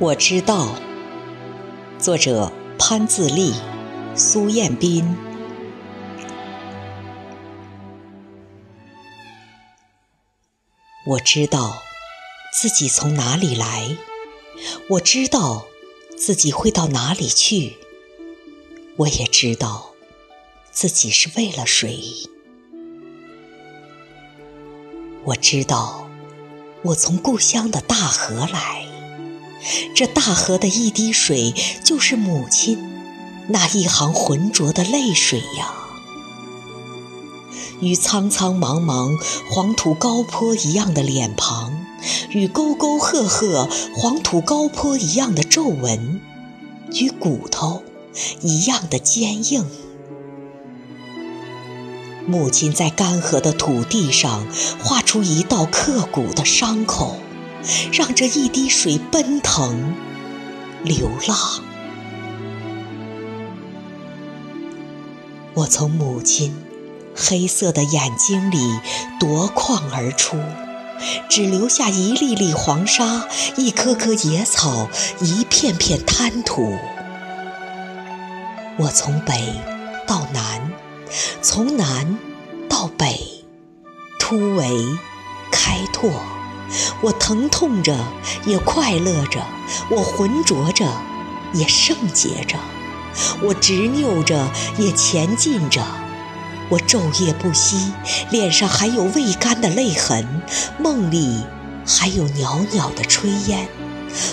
我知道，作者潘自立、苏彦斌。我知道自己从哪里来，我知道自己会到哪里去，我也知道自己是为了谁。我知道我从故乡的大河来。这大河的一滴水，就是母亲那一行浑浊的泪水呀。与苍苍茫茫黄土高坡一样的脸庞，与沟沟壑壑黄土高坡一样的皱纹，与骨头一样的坚硬。母亲在干涸的土地上画出一道刻骨的伤口。让这一滴水奔腾、流浪。我从母亲黑色的眼睛里夺眶而出，只留下一粒粒黄沙、一棵棵野草、一片片滩土。我从北到南，从南到北，突围开拓。我疼痛着，也快乐着；我浑浊着，也圣洁着；我执拗着，也前进着；我昼夜不息，脸上还有未干的泪痕，梦里还有袅袅的炊烟，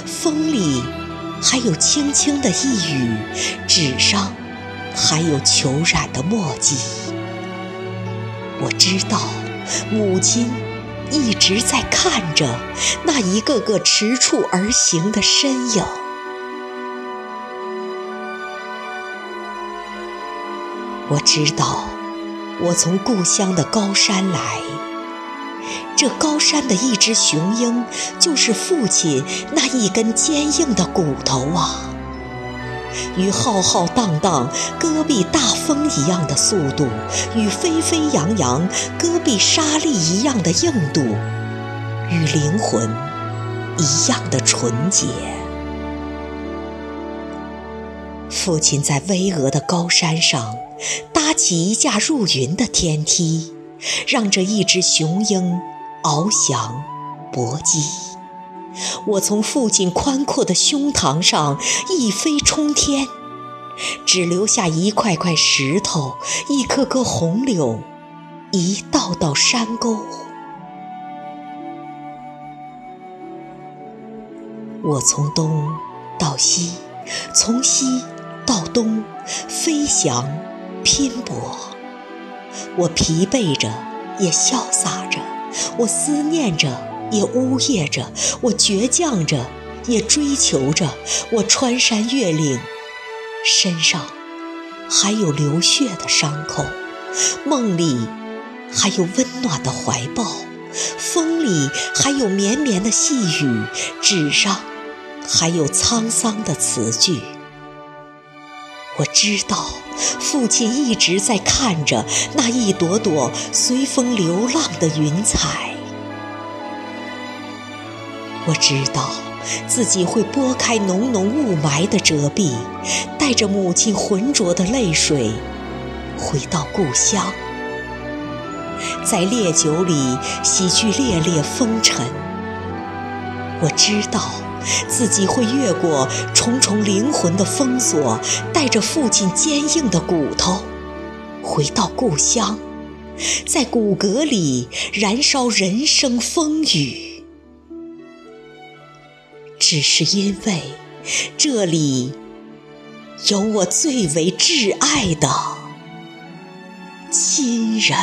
风里还有轻轻的一语，纸上还有求染的墨迹。我知道，母亲。一直在看着那一个个踟蹰而行的身影。我知道，我从故乡的高山来，这高山的一只雄鹰，就是父亲那一根坚硬的骨头啊。与浩浩荡荡戈壁大风一样的速度，与沸沸扬扬戈壁沙砾一样的硬度，与灵魂一样的纯洁。父亲在巍峨的高山上搭起一架入云的天梯，让这一只雄鹰翱翔搏击。我从父亲宽阔的胸膛上一飞冲天，只留下一块块石头、一棵棵红柳、一道道山沟。我从东到西，从西到东，飞翔拼搏。我疲惫着，也潇洒着；我思念着。也呜咽着，我倔强着，也追求着；我穿山越岭，身上还有流血的伤口，梦里还有温暖的怀抱，风里还有绵绵的细雨，纸上还有沧桑的词句。我知道，父亲一直在看着那一朵朵随风流浪的云彩。我知道自己会拨开浓浓雾霾的遮蔽，带着母亲浑浊的泪水回到故乡，在烈酒里洗去烈烈风尘。我知道自己会越过重重灵魂的封锁，带着父亲坚硬的骨头回到故乡，在骨骼里燃烧人生风雨。只是因为这里有我最为挚爱的亲人。